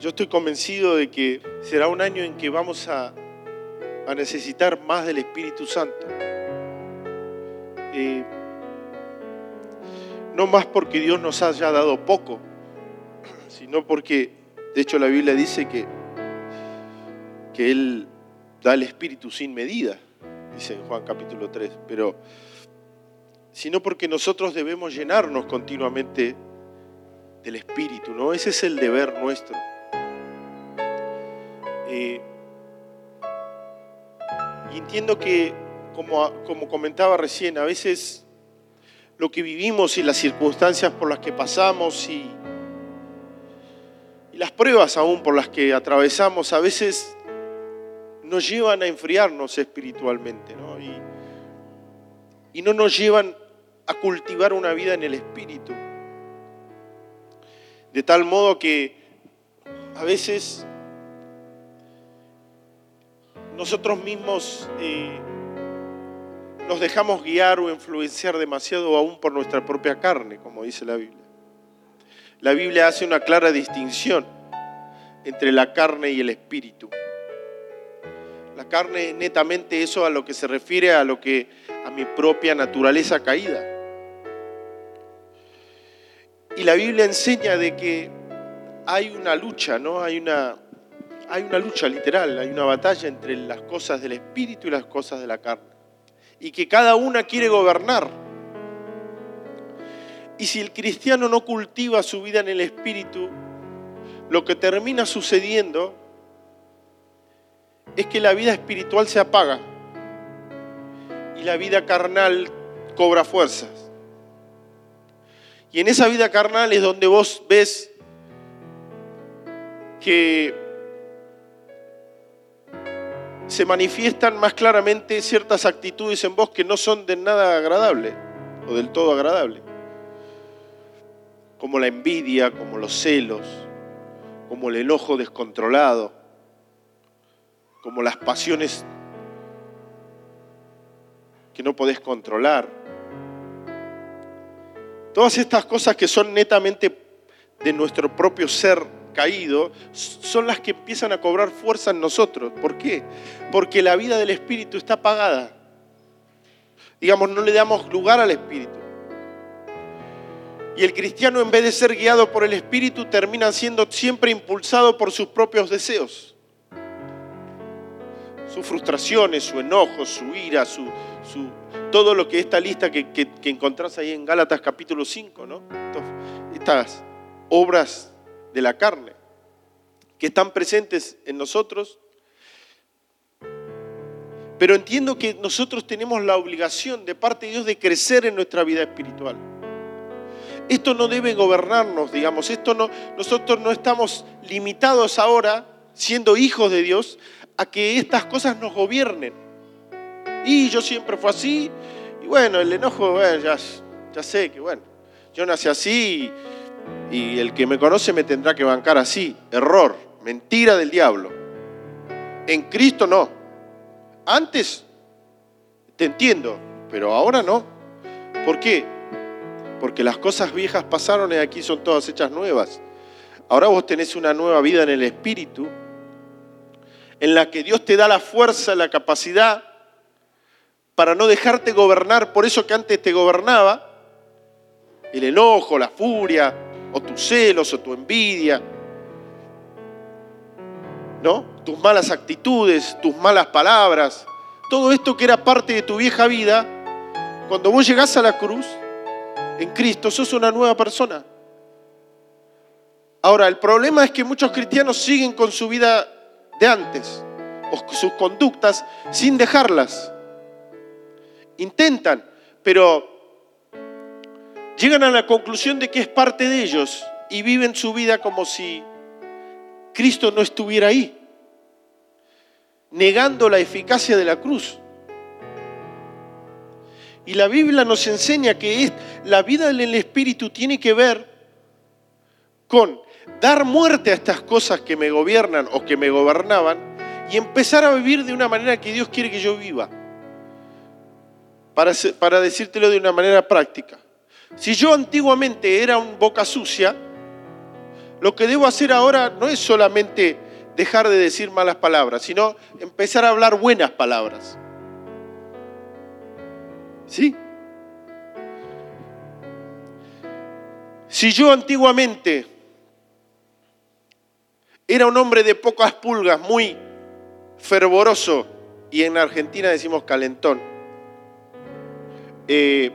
Yo estoy convencido de que será un año en que vamos a, a necesitar más del Espíritu Santo. Eh, no más porque Dios nos haya dado poco, sino porque, de hecho, la Biblia dice que, que Él da el Espíritu sin medida, dice en Juan capítulo 3, pero sino porque nosotros debemos llenarnos continuamente del Espíritu, ¿no? Ese es el deber nuestro. Eh, y entiendo que, como, como comentaba recién, a veces lo que vivimos y las circunstancias por las que pasamos y, las pruebas aún por las que atravesamos, a veces nos llevan a enfriarnos espiritualmente, y no nos llevan a cultivar una vida en el espíritu. De tal modo que a veces nosotros mismos eh, nos dejamos guiar o influenciar demasiado aún por nuestra propia carne, como dice la Biblia. La Biblia hace una clara distinción entre la carne y el espíritu. La carne netamente eso a lo que se refiere a lo que a mi propia naturaleza caída. Y la Biblia enseña de que hay una lucha, ¿no? Hay una hay una lucha literal, hay una batalla entre las cosas del espíritu y las cosas de la carne. Y que cada una quiere gobernar. Y si el cristiano no cultiva su vida en el espíritu, lo que termina sucediendo es que la vida espiritual se apaga y la vida carnal cobra fuerzas. Y en esa vida carnal es donde vos ves que se manifiestan más claramente ciertas actitudes en vos que no son de nada agradable o del todo agradable. Como la envidia, como los celos, como el enojo descontrolado, como las pasiones que no podés controlar. Todas estas cosas que son netamente de nuestro propio ser caído son las que empiezan a cobrar fuerza en nosotros. ¿Por qué? Porque la vida del Espíritu está apagada. Digamos, no le damos lugar al Espíritu. Y el cristiano en vez de ser guiado por el Espíritu termina siendo siempre impulsado por sus propios deseos. Sus frustraciones, su enojo, su ira, su, todo lo que esta lista que, que, encontrás ahí en Gálatas capítulo 5, ¿no? Estas obras de la carne, que están presentes en nosotros. Pero entiendo que nosotros tenemos la obligación de parte de Dios de crecer en nuestra vida espiritual. Esto no debe gobernarnos, digamos, esto no, nosotros no estamos limitados ahora, siendo hijos de Dios, a que estas cosas nos gobiernen. Y yo siempre fue así, y bueno, el enojo, ya, ya sé que bueno, yo nací así el que me conoce me tendrá que bancar así. Error, mentira del diablo. En Cristo no. Antes te entiendo, pero ahora no. ¿Por qué? Porque las cosas viejas pasaron y aquí son todas hechas nuevas. Ahora vos tenés una nueva vida en el Espíritu, en la que Dios te da la fuerza, la capacidad para no dejarte gobernar por eso que antes te gobernaba, el enojo, la furia, o tus celos, o tu envidia, ¿no? Tus malas actitudes, tus malas palabras, todo esto que era parte de tu vieja vida, cuando vos llegás a la cruz, en Cristo, sos una nueva persona. Ahora, el problema es que muchos cristianos siguen con su vida de antes, o sus conductas, sin dejarlas. Intentan, pero llegan a la conclusión de que es parte de ellos y viven su vida como si Cristo no estuviera ahí, negando la eficacia de la cruz. Y la Biblia nos enseña que la vida en el Espíritu tiene que ver con dar muerte a estas cosas que me gobiernan o que me gobernaban y empezar a vivir de una manera que Dios quiere que yo viva. Para, para decírtelo de una manera práctica. Si yo antiguamente era un boca sucia, lo que debo hacer ahora no es solamente dejar de decir malas palabras, sino empezar a hablar buenas palabras. ¿Sí? Si yo antiguamente era un hombre de pocas pulgas, muy fervoroso, y en Argentina decimos calentón, eh,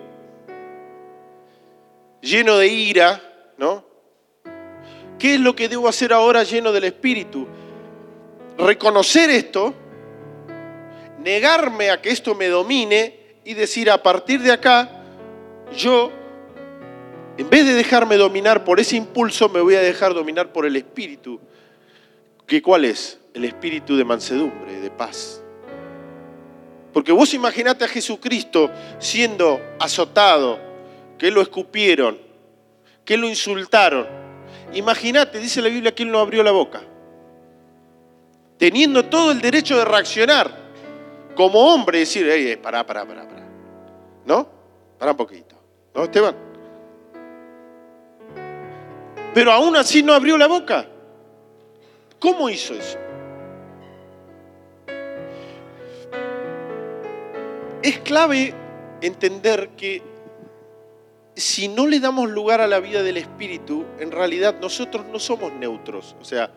lleno de ira, ¿no? ¿Qué es lo que debo hacer ahora lleno del Espíritu? Reconocer esto, negarme a que esto me domine y decir a partir de acá, yo, en vez de dejarme dominar por ese impulso, me voy a dejar dominar por el Espíritu. ¿Qué cuál es? El Espíritu de mansedumbre, de paz. Porque vos imaginate a Jesucristo siendo azotado, que lo escupieron, que lo insultaron. Imagínate, dice la Biblia, que él no abrió la boca. Teniendo todo el derecho de reaccionar como hombre, decir, hey, pará, pará, pará, pará. ¿No? Pará un poquito. ¿No, Esteban? Pero aún así no abrió la boca. ¿Cómo hizo eso? Es clave entender que si no le damos lugar a la vida del Espíritu, en realidad nosotros no somos neutros. O sea,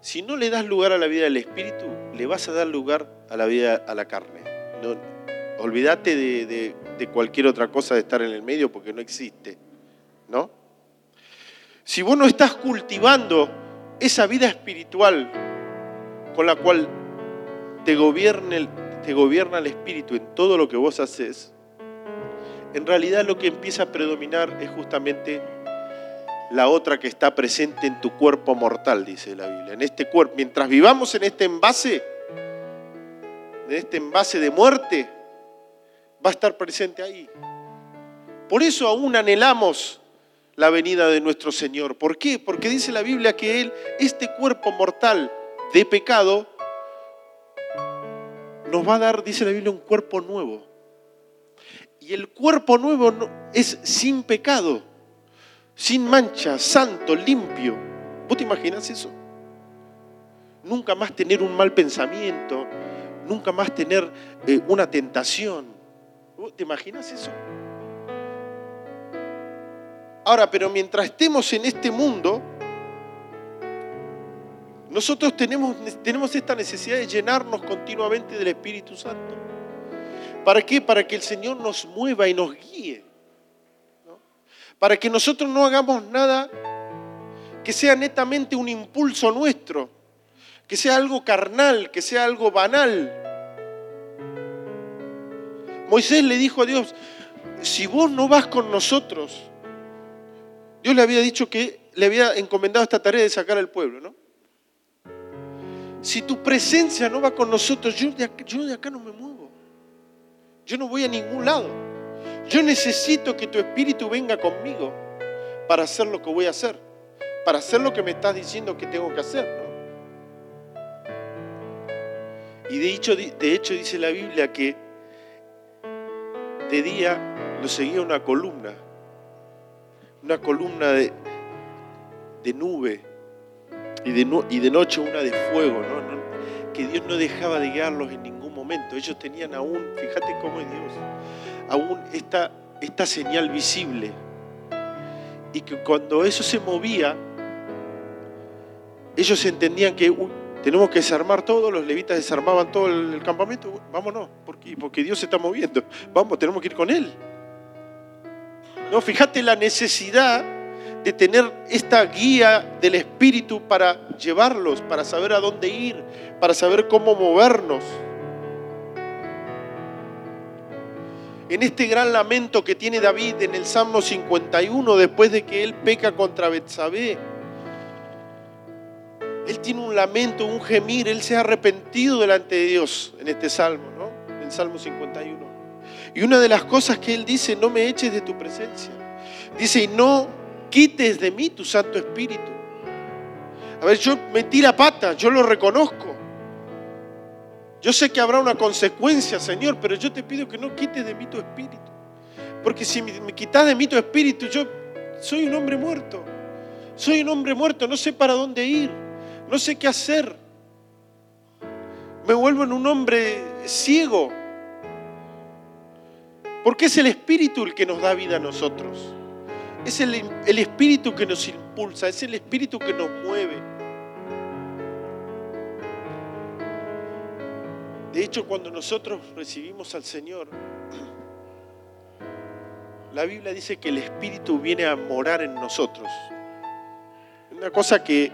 si no le das lugar a la vida del Espíritu, le vas a dar lugar a la vida a la carne. Olvídate de, de cualquier otra cosa de estar en el medio porque no existe. ¿No? Si vos no estás cultivando esa vida espiritual con la cual te te gobierna el Espíritu en todo lo que vos haces, en realidad lo que empieza a predominar es justamente la otra que está presente en tu cuerpo mortal, dice la Biblia. En este cuerpo, mientras vivamos en este envase, en este envase de muerte, va a estar presente ahí. Por eso aún anhelamos la venida de nuestro Señor. ¿Por qué? Porque dice la Biblia que Él, este cuerpo mortal de pecado, nos va a dar, dice la Biblia, un cuerpo nuevo. Y el cuerpo nuevo es sin pecado, sin mancha, santo, limpio. ¿Vos te imaginas eso? Nunca más tener un mal pensamiento, nunca más tener eh, una tentación. ¿Vos te imaginas eso? Ahora, pero mientras estemos en este mundo, nosotros tenemos, tenemos esta necesidad de llenarnos continuamente del Espíritu Santo. ¿Para qué? Para que el Señor nos mueva y nos guíe. Para que nosotros no hagamos nada que sea netamente un impulso nuestro, que sea algo carnal, que sea algo banal. Moisés le dijo a Dios, si vos no vas con nosotros, Dios le había dicho que le había encomendado esta tarea de sacar al pueblo, ¿no? Si tu presencia no va con nosotros, yo de, acá, yo de acá no me muevo. Yo no voy a ningún lado. Yo necesito que tu espíritu venga conmigo para hacer lo que voy a hacer, para hacer lo que me estás diciendo que tengo que hacer. Y de hecho, de hecho dice la Biblia que de día lo seguía una columna, una columna de, nube y de, noche una de fuego, que Dios no dejaba de guiarlos en ningún Ellos tenían aún, fíjate cómo es Dios, aún esta, esta señal visible. Y que cuando eso se movía, ellos entendían que tenemos que desarmar todo, los levitas desarmaban todo el, campamento, vámonos, porque, porque Dios se está moviendo, vamos, tenemos que ir con Él. No, fíjate la necesidad de tener esta guía del Espíritu para llevarlos, para saber a dónde ir, para saber cómo movernos. En este gran lamento que tiene David en el Salmo 51, después de que él peca contra Betsabé, él tiene un lamento, un gemir, él se ha arrepentido delante de Dios en este salmo, ¿no? En Salmo 51. Y una de las cosas que él dice, no me eches de tu presencia. Dice, y no quites de mí tu Santo Espíritu. A ver, yo metí la pata, yo lo reconozco. Yo sé que habrá una consecuencia, Señor, pero yo te pido que no quites de mí tu espíritu. Porque si me quitas de mí tu espíritu, yo soy un hombre muerto. Soy un hombre muerto, no sé para dónde ir, no sé qué hacer. Me vuelvo en un hombre ciego. Porque es el Espíritu el que nos da vida a nosotros. Es el, el Espíritu que nos impulsa, es el Espíritu que nos mueve. De hecho, cuando nosotros recibimos al Señor, la Biblia dice que el Espíritu viene a morar en nosotros. Una cosa que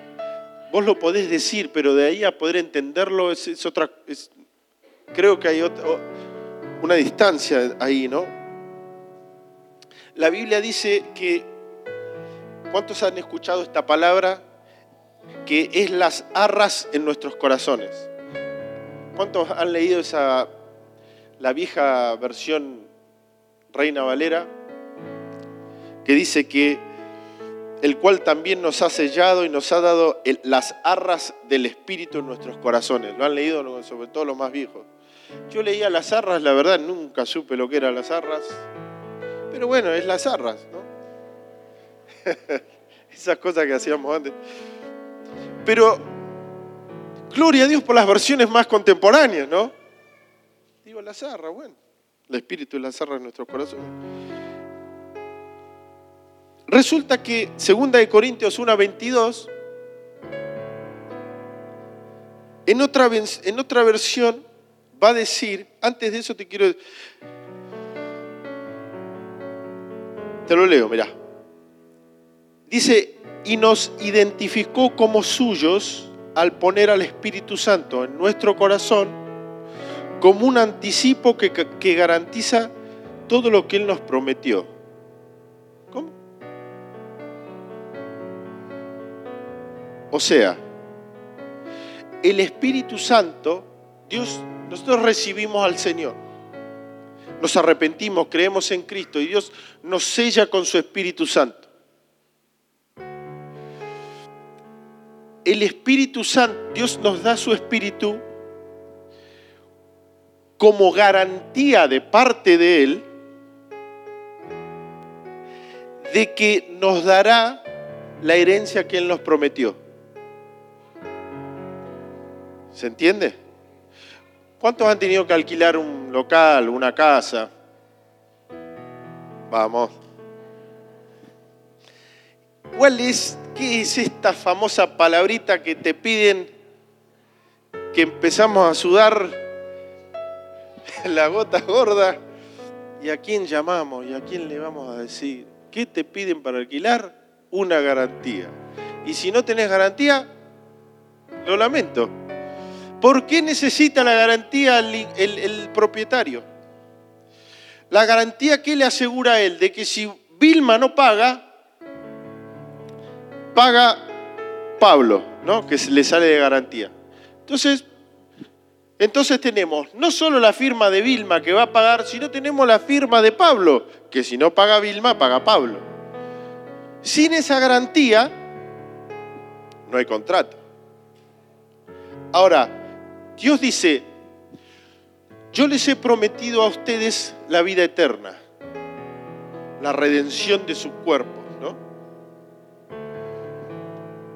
vos lo podés decir, pero de ahí a poder entenderlo es, otra. creo que hay otra, una distancia ahí, ¿no? La Biblia dice que, ¿cuántos han escuchado esta palabra? Que es las arras en nuestros corazones. ¿Cuántos han leído esa, la vieja versión Reina Valera? Que dice que el cual también nos ha sellado y nos ha dado las arras del Espíritu en nuestros corazones. ¿Lo han leído sobre todo los más viejos? Yo leía las arras, la verdad nunca supe lo que eran las arras, pero bueno, es las arras, ¿no? Esas cosas que hacíamos antes. Pero, gloria a Dios por las versiones más contemporáneas, ¿no? Digo, las arras, bueno, el Espíritu y las arras en nuestros corazones. Resulta que 2 de Corintios 1:22 en otra, en otra versión va a decir, antes de eso te quiero Te lo leo, mirá. Dice, "Y nos identificó como suyos al poner al Espíritu Santo en nuestro corazón como un anticipo que, que garantiza todo lo que Él nos prometió. O sea, el Espíritu Santo, Dios, nosotros recibimos al Señor. Nos arrepentimos, creemos en Cristo y Dios nos sella con su Espíritu Santo. El Espíritu Santo, Dios nos da su Espíritu como garantía de parte de Él de que nos dará la herencia que Él nos prometió. ¿Se entiende? ¿Cuántos han tenido que alquilar un local, una casa? Vamos. ¿Cuál es, qué es esta famosa palabrita que te piden que empezamos a sudar la gota gorda? ¿Y a quién llamamos? ¿Y a quién le vamos a decir? ¿Qué te piden para alquilar? Una garantía. Y si no tenés garantía, lo lamento. ¿Por qué necesita la garantía el, propietario? La garantía que le asegura a él de que si Vilma no paga, paga Pablo, ¿no? Que le sale de garantía. Entonces, entonces tenemos no solo la firma de Vilma que va a pagar, sino tenemos la firma de Pablo, que si no paga Vilma, paga Pablo. Sin esa garantía, no hay contrato. Ahora, Dios dice, yo les he prometido a ustedes la vida eterna, la redención de su cuerpo,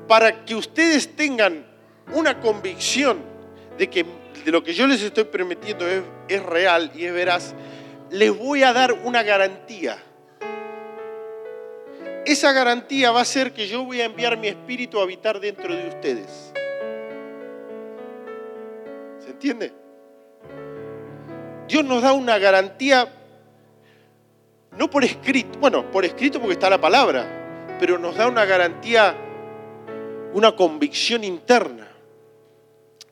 Para que ustedes tengan una convicción de que de lo que yo les estoy prometiendo es, es real y es veraz, les voy a dar una garantía. Esa garantía va a ser que yo voy a enviar mi espíritu a habitar dentro de ustedes entiende? Dios nos da una garantía, no por escrito, bueno, por escrito porque está la palabra, pero nos da una garantía, una convicción interna.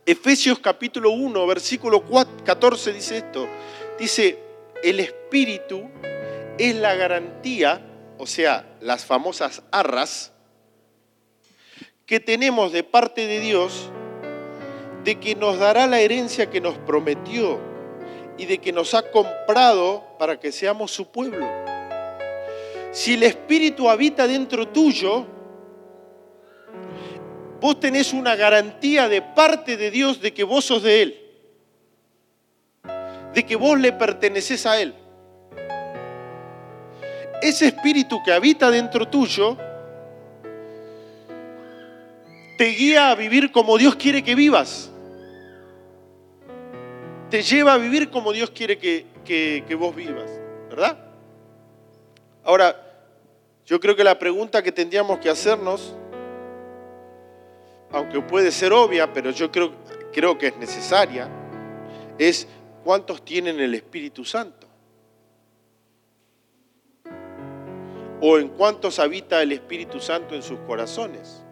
Efesios capítulo 1, versículo 14 dice esto. Dice, el Espíritu es la garantía, o sea, las famosas arras, que tenemos de parte de Dios de que nos dará la herencia que nos prometió y de que nos ha comprado para que seamos su pueblo. Si el Espíritu habita dentro tuyo, vos tenés una garantía de parte de Dios de que vos sos de Él, de que vos le perteneces a Él. Ese Espíritu que habita dentro tuyo te guía a vivir como Dios quiere que vivas. Te lleva a vivir como Dios quiere que, que vos vivas, ¿verdad? Ahora, yo creo que la pregunta que tendríamos que hacernos, aunque puede ser obvia, pero yo creo, creo que es necesaria, es ¿cuántos tienen el Espíritu Santo? ¿O en cuántos habita el Espíritu Santo en sus corazones?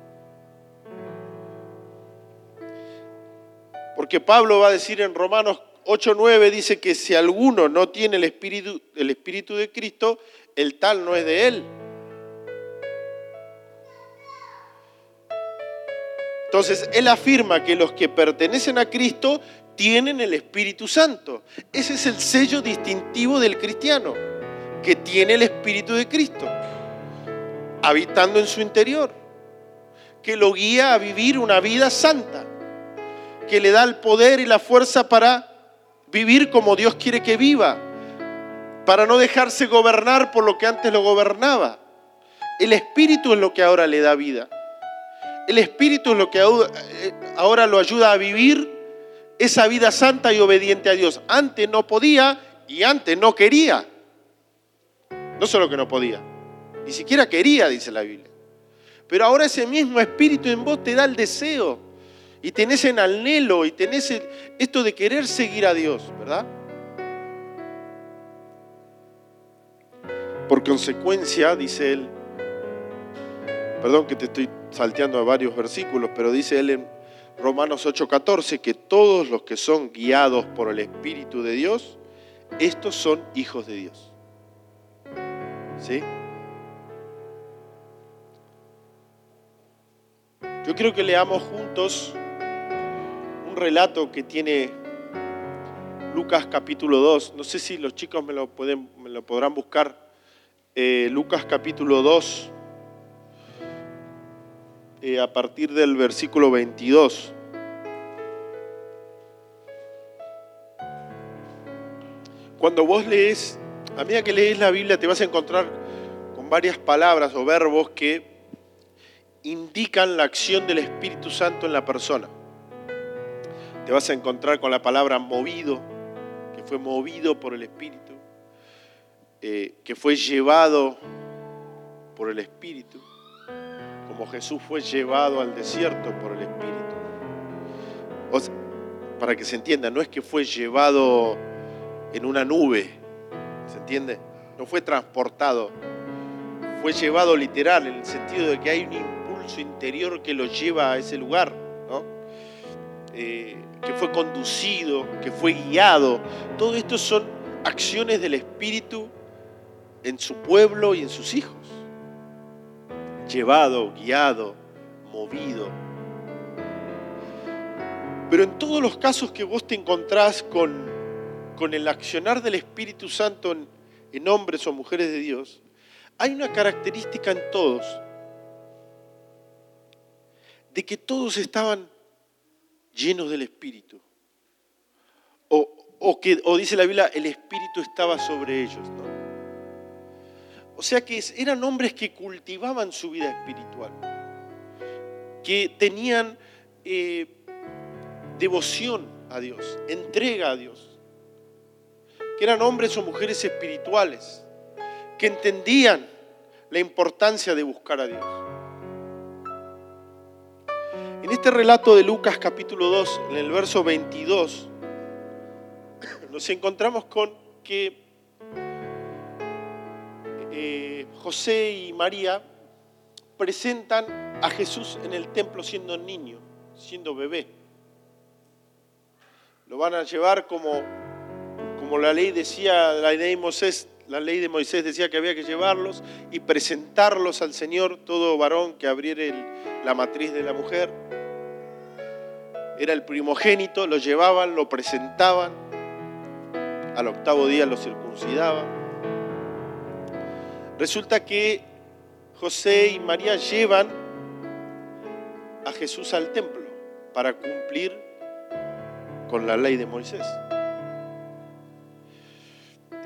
Porque Pablo va a decir en Romanos 8.9, dice que si alguno no tiene el Espíritu, el Espíritu de Cristo, el tal no es de él. Entonces, él afirma que los que pertenecen a Cristo tienen el Espíritu Santo. Ese es el sello distintivo del cristiano, que tiene el Espíritu de Cristo, habitando en su interior, que lo guía a vivir una vida santa, que le da el poder y la fuerza para vivir como Dios quiere que viva, para no dejarse gobernar por lo que antes lo gobernaba. El Espíritu es lo que ahora le da vida. El Espíritu es lo que eh, ahora lo ayuda a vivir esa vida santa y obediente a Dios. Antes no podía y antes no quería. No solo que no podía, ni siquiera quería, dice la Biblia. Pero ahora ese mismo Espíritu en vos te da el deseo y tenés en anhelo y tenés esto de querer seguir a Dios, ¿verdad? Por consecuencia, dice él, perdón que te estoy salteando a varios versículos, pero dice él en Romanos 8:14 que todos los que son guiados por el Espíritu de Dios, estos son hijos de Dios. ¿Sí? Yo quiero que leamos juntos un relato que tiene Lucas capítulo 2. No sé si los chicos me lo, pueden, me lo podrán buscar eh, Lucas capítulo 2, eh, a partir del versículo 22. Cuando vos lees, a medida que lees la Biblia te vas a encontrar con varias palabras o verbos que indican la acción del Espíritu Santo en la persona. Te vas a encontrar con la palabra movido, que fue movido por el Espíritu eh, que fue llevado por el Espíritu, como Jesús fue llevado al desierto por el Espíritu. para que se entienda, no es que fue llevado en una nube, ¿se entiende? No fue transportado, fue llevado literal, en el sentido de que hay un impulso interior que lo lleva a ese lugar, ¿no? Eh, que fue conducido, que fue guiado. Todo esto son acciones del Espíritu en su pueblo y en sus hijos. Llevado, guiado, movido. Pero en todos los casos que vos te encontrás con, con el accionar del Espíritu Santo en, en hombres o mujeres de Dios, hay una característica en todos, de que todos estaban llenos del Espíritu. O, o, que, o dice la Biblia, el Espíritu estaba sobre ellos. ¿no? O sea que eran hombres que cultivaban su vida espiritual, que tenían eh, devoción a Dios, entrega a Dios, que eran hombres o mujeres espirituales, que entendían la importancia de buscar a Dios. En este relato de Lucas capítulo 2, en el verso 22, nos encontramos con que eh, José y María presentan a Jesús en el templo siendo niño, siendo bebé. Lo van a llevar como, como la ley decía, la ley de Moisés, la ley de Moisés decía que había que llevarlos y presentarlos al Señor, todo varón que abriera la matriz de la mujer. Era el primogénito, lo llevaban, lo presentaban, al octavo día lo circuncidaban. Resulta que José y María llevan a Jesús al templo para cumplir con la ley de Moisés.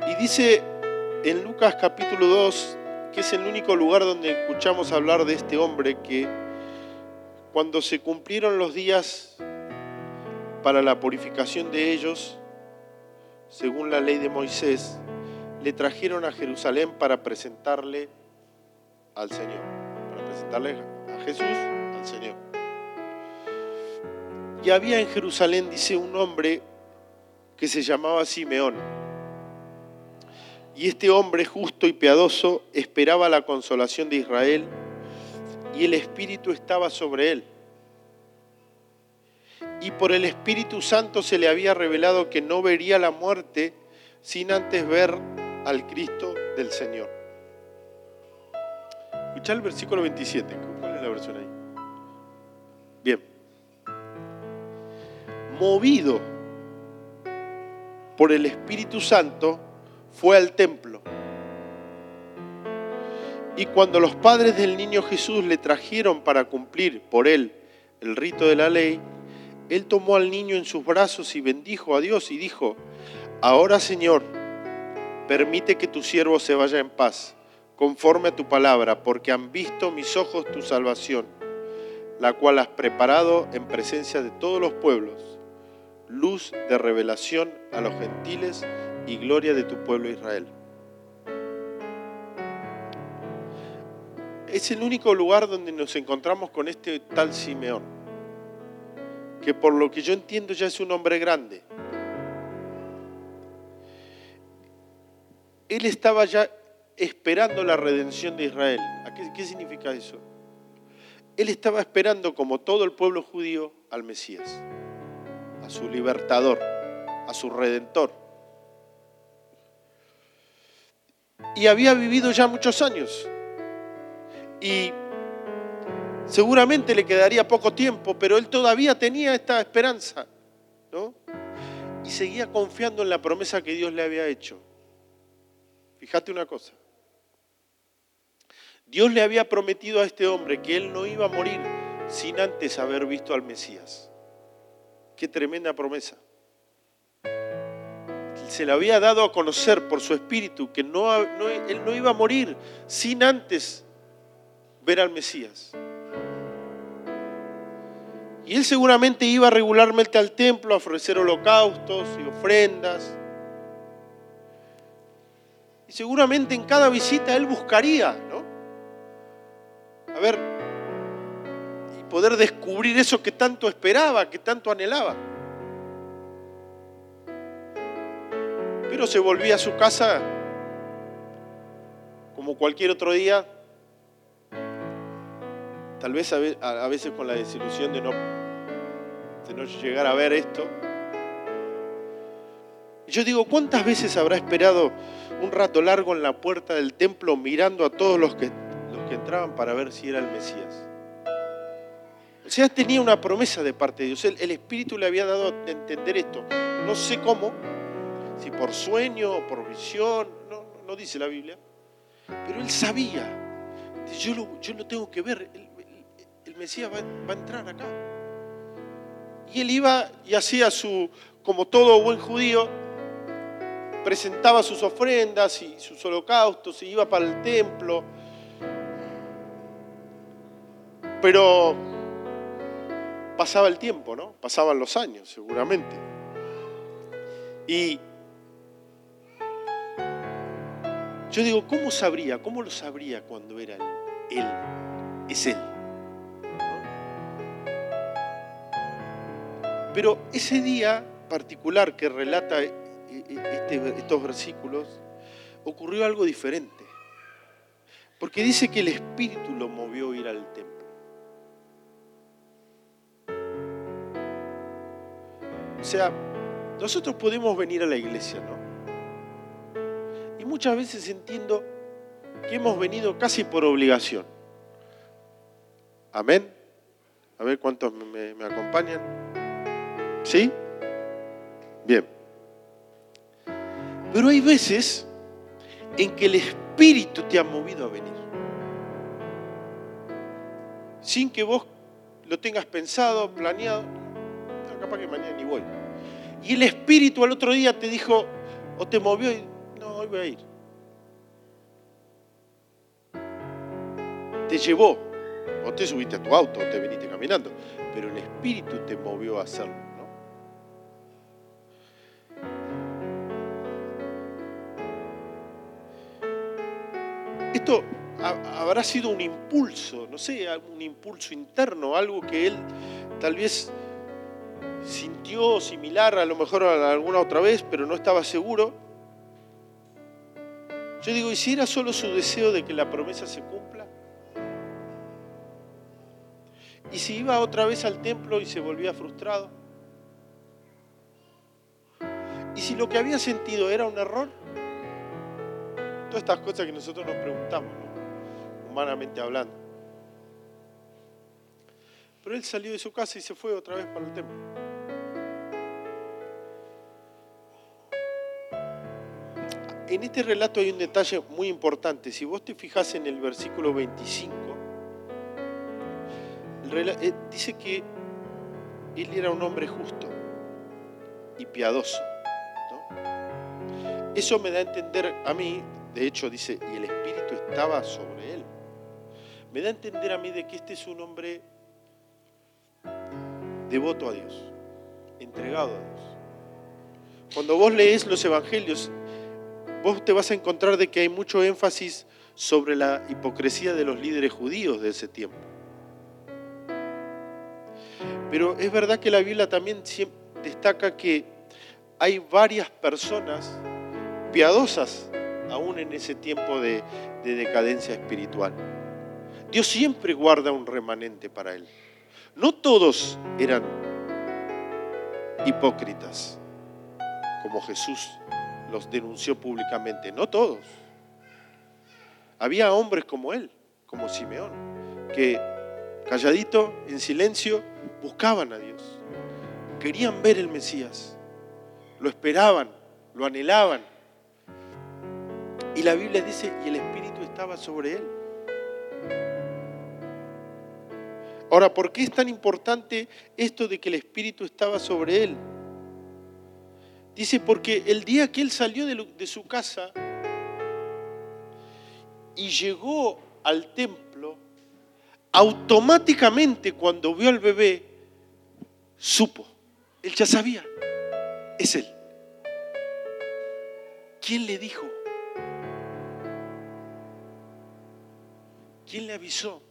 Y dice en Lucas capítulo 2 que es el único lugar donde escuchamos hablar de este hombre que cuando se cumplieron los días para la purificación de ellos, según la ley de Moisés, le trajeron a Jerusalén para presentarle al Señor, para presentarle a Jesús al Señor. Y había en Jerusalén, dice un hombre que se llamaba Simeón. Y este hombre justo y piadoso esperaba la consolación de Israel y el Espíritu estaba sobre él. Y por el Espíritu Santo se le había revelado que no vería la muerte sin antes ver al Cristo del Señor. Escucha el versículo 27. ¿Cuál es la versión ahí? Bien. Movido por el Espíritu Santo, fue al templo. Y cuando los padres del niño Jesús le trajeron para cumplir por él el rito de la ley, él tomó al niño en sus brazos y bendijo a Dios y dijo, ahora Señor, permite que tu siervo se vaya en paz, conforme a tu palabra, porque han visto mis ojos tu salvación, la cual has preparado en presencia de todos los pueblos, luz de revelación a los gentiles y gloria de tu pueblo Israel. Es el único lugar donde nos encontramos con este tal Simeón, que por lo que yo entiendo ya es un hombre grande. Él estaba ya esperando la redención de Israel. ¿Qué, ¿Qué significa eso? Él estaba esperando, como todo el pueblo judío, al Mesías, a su libertador, a su redentor. Y había vivido ya muchos años. Y seguramente le quedaría poco tiempo, pero él todavía tenía esta esperanza, ¿no? Y seguía confiando en la promesa que Dios le había hecho. Fíjate una cosa. Dios le había prometido a este hombre que él no iba a morir sin antes haber visto al Mesías. Qué tremenda promesa. Se le había dado a conocer por su espíritu que él no iba a morir sin antes ver al Mesías. Y él seguramente iba regularmente al templo a ofrecer holocaustos y ofrendas. Y seguramente en cada visita él buscaría, ¿no? A ver, y poder descubrir eso que tanto esperaba, que tanto anhelaba. Pero se volvía a su casa como cualquier otro día, tal vez a veces con la desilusión de no, de no llegar a ver esto. Yo digo, ¿cuántas veces habrá esperado un rato largo en la puerta del templo mirando a todos los que, los que entraban para ver si era el Mesías? O sea, tenía una promesa de parte de Dios. El, Espíritu le había dado a entender esto. No sé cómo, si por sueño o por visión, no, no dice la Biblia, pero él sabía. Yo lo, yo lo tengo que ver, el, el Mesías va, va a entrar acá. Y él iba y hacía su, como todo buen judío, presentaba sus ofrendas y sus holocaustos y iba para el templo. Pero pasaba el tiempo, ¿no? Pasaban los años, seguramente. Y yo digo, ¿cómo sabría? ¿Cómo lo sabría cuando era él? Él, es él. Pero ese día particular que relata este, estos versículos, ocurrió algo diferente. Porque dice que el Espíritu lo movió a ir al templo. O sea, nosotros podemos venir a la iglesia, ¿no? Y muchas veces entiendo que hemos venido casi por obligación. Amén. A ver cuántos me, me acompañan. ¿Sí? Bien. Pero hay veces en que el Espíritu te ha movido a venir. Sin que vos lo tengas pensado, planeado. No, capaz que mañana ni voy. Y el Espíritu al otro día te dijo, o te movió y, no, hoy voy a ir. Te llevó, Vos te subiste a tu auto, te viniste caminando, pero el Espíritu te movió a hacerlo. Esto habrá sido un impulso, no sé, un impulso interno, algo que él tal vez sintió similar a lo mejor a alguna otra vez, pero no estaba seguro. Yo digo, ¿y si era solo su deseo de que la promesa se cumpla? ¿Y si iba otra vez al templo y se volvía frustrado? ¿Y si lo que había sentido era un error? Todas estas cosas que nosotros nos preguntamos, humanamente hablando. Pero él salió de su casa y se fue otra vez para el templo. En este relato hay un detalle muy importante. Si vos te fijas en el versículo 25, eh, dice que él era un hombre justo y piadoso. Eso me da a entender a mí, de hecho dice, y el Espíritu estaba sobre él. Me da a entender a mí de que este es un hombre devoto a Dios, entregado a Dios. Cuando vos lees los evangelios, vos te vas a encontrar de que hay mucho énfasis sobre la hipocresía de los líderes judíos de ese tiempo. Pero es verdad que la Biblia también destaca que hay varias personas piadosas aún en ese tiempo de, decadencia espiritual. Dios siempre guarda un remanente para él. No todos eran hipócritas, como Jesús los denunció públicamente, no todos. Había hombres como él, como Simeón, que calladito, en silencio, buscaban a Dios. Querían ver el Mesías. Lo esperaban, lo anhelaban. Y la Biblia dice, y el Espíritu estaba sobre él. Ahora, ¿por qué es tan importante esto de que el Espíritu estaba sobre él? Dice, porque el día que él salió de, su casa y llegó al templo, automáticamente cuando vio al bebé, supo. Él ya sabía. Es él. ¿Quién le dijo? ¿Quién le avisó?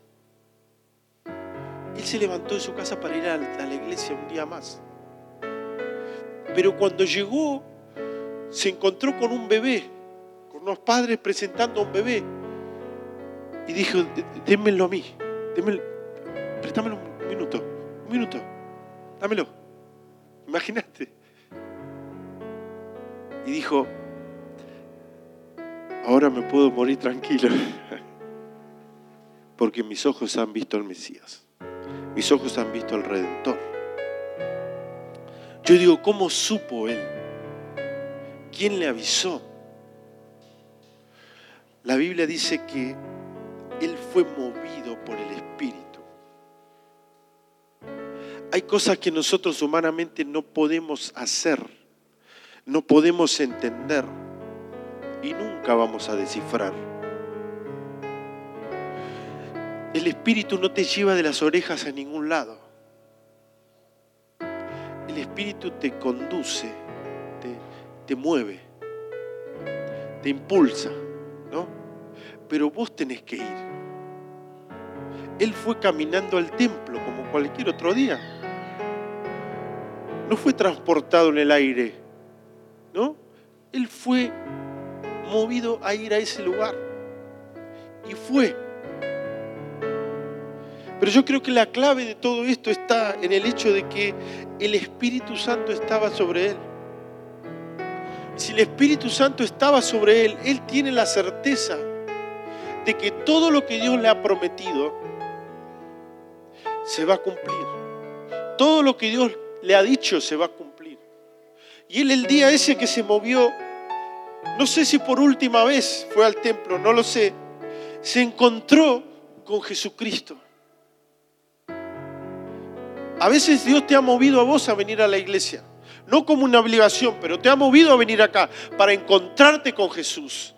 Él se levantó de su casa para ir a la iglesia un día más. Pero cuando llegó, se encontró con un bebé, con unos padres presentando a un bebé. Y dijo, démelo a mí préstamelo un minuto, un minuto, dámelo. Imagínate. Y dijo, ahora me puedo morir tranquilo, porque mis ojos han visto al Mesías, mis ojos han visto al Redentor. Yo digo, ¿cómo supo él? ¿Quién le avisó? La Biblia dice que él fue movido por el Espíritu. Hay cosas que nosotros humanamente no podemos hacer, no podemos entender y nunca vamos a descifrar. El Espíritu no te lleva de las orejas a ningún lado. El Espíritu te conduce, te, te mueve, te impulsa, ¿no? Pero vos tenés que ir. Él fue caminando al templo como cualquier otro día. No fue transportado en el aire, ¿no? Él fue movido a ir a ese lugar. Y fue. Pero yo creo que la clave de todo esto está en el hecho de que el Espíritu Santo estaba sobre él. Si el Espíritu Santo estaba sobre él, él tiene la certeza de que todo lo que Dios le ha prometido se va a cumplir. Todo lo que Dios le ha dicho se va a cumplir. Y él el día ese que se movió, no sé si por última vez fue al templo, no lo sé, se encontró con Jesucristo. A veces Dios te ha movido a vos a venir a la iglesia, no como una obligación, pero te ha movido a venir acá para encontrarte con Jesús,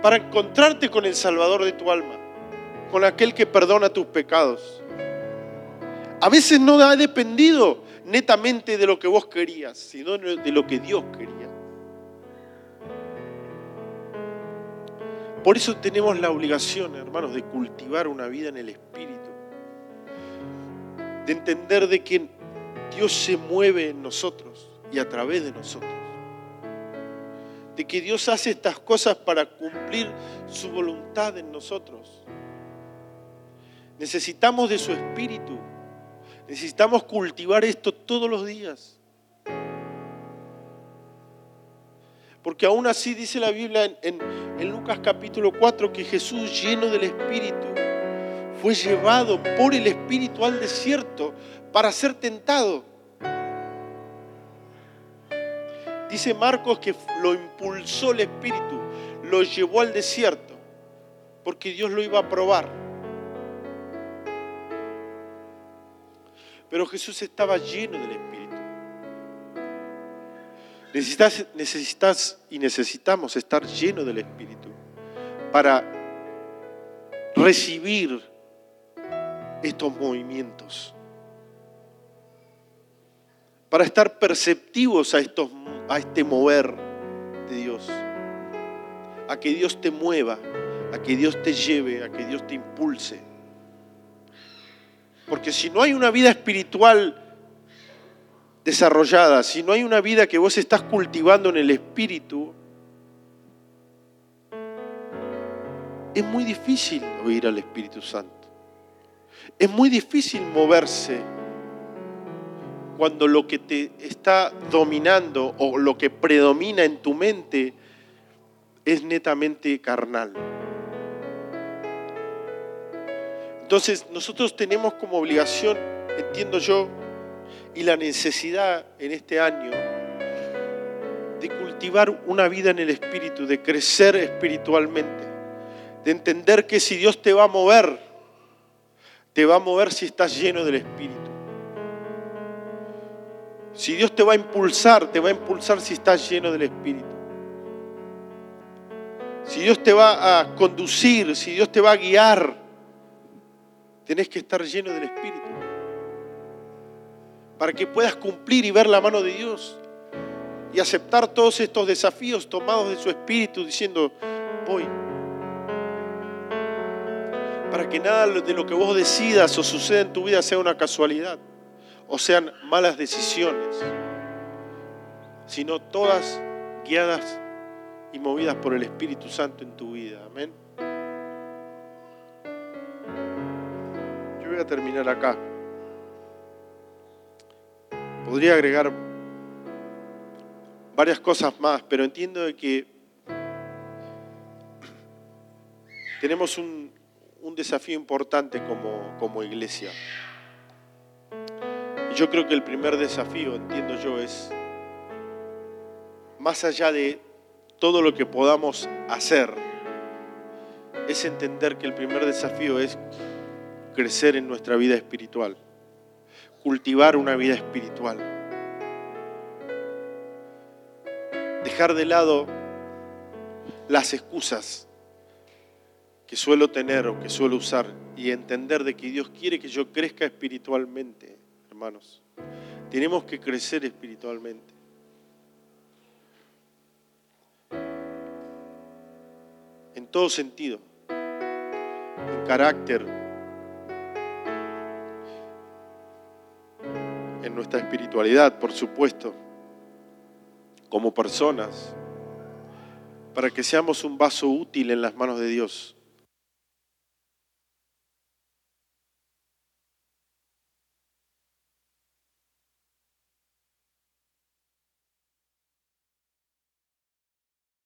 para encontrarte con el Salvador de tu alma. con aquel que perdona tus pecados. A veces no ha dependido netamente de lo que vos querías, sino de lo que Dios quería. Por eso tenemos la obligación, hermanos, de cultivar una vida en el Espíritu. De entender de que Dios se mueve en nosotros y a través de nosotros. De que Dios hace estas cosas para cumplir su voluntad en nosotros. Necesitamos de su Espíritu. Necesitamos cultivar esto todos los días. Porque aún así dice la Biblia en, Lucas capítulo 4 que Jesús lleno del Espíritu fue llevado por el Espíritu al desierto para ser tentado. Dice Marcos que lo impulsó el Espíritu, lo llevó al desierto, porque Dios lo iba a probar. Pero Jesús estaba lleno del Espíritu. Necesitas, necesitas y necesitamos estar llenos del Espíritu para recibir estos movimientos, para estar perceptivos a, estos, a este mover de Dios, a que Dios te mueva, a que Dios te lleve, a que Dios te impulse. Porque si no hay una vida espiritual desarrollada, si no hay una vida que vos estás cultivando en el Espíritu, es muy difícil oír al Espíritu Santo. Es muy difícil moverse cuando lo que te está dominando o lo que predomina en tu mente es netamente carnal. Entonces nosotros tenemos como obligación, entiendo yo, y la necesidad en este año de cultivar una vida en el Espíritu, de crecer espiritualmente, de entender que si Dios te va a mover, te va a mover si estás lleno del Espíritu. Si Dios te va a impulsar, te va a impulsar si estás lleno del Espíritu. Si Dios te va a conducir, si Dios te va a guiar, tenés que estar lleno del Espíritu para que puedas cumplir y ver la mano de Dios y aceptar todos estos desafíos tomados de su espíritu diciendo, voy. Para que nada de lo que vos decidas o suceda en tu vida sea una casualidad o sean malas decisiones, sino todas guiadas y movidas por el Espíritu Santo en tu vida. Amén. Yo voy a terminar acá. Podría agregar varias cosas más, pero entiendo que tenemos un, desafío importante como, como iglesia. Y yo creo que el primer desafío, entiendo yo, es más allá de todo lo que podamos hacer, es entender que el primer desafío es crecer en nuestra vida espiritual cultivar una vida espiritual. Dejar de lado las excusas que suelo tener o que suelo usar y entender de que Dios quiere que yo crezca espiritualmente, hermanos. Tenemos que crecer espiritualmente. En todo sentido. En carácter, en nuestra espiritualidad, por supuesto, como personas, para que seamos un vaso útil en las manos de Dios.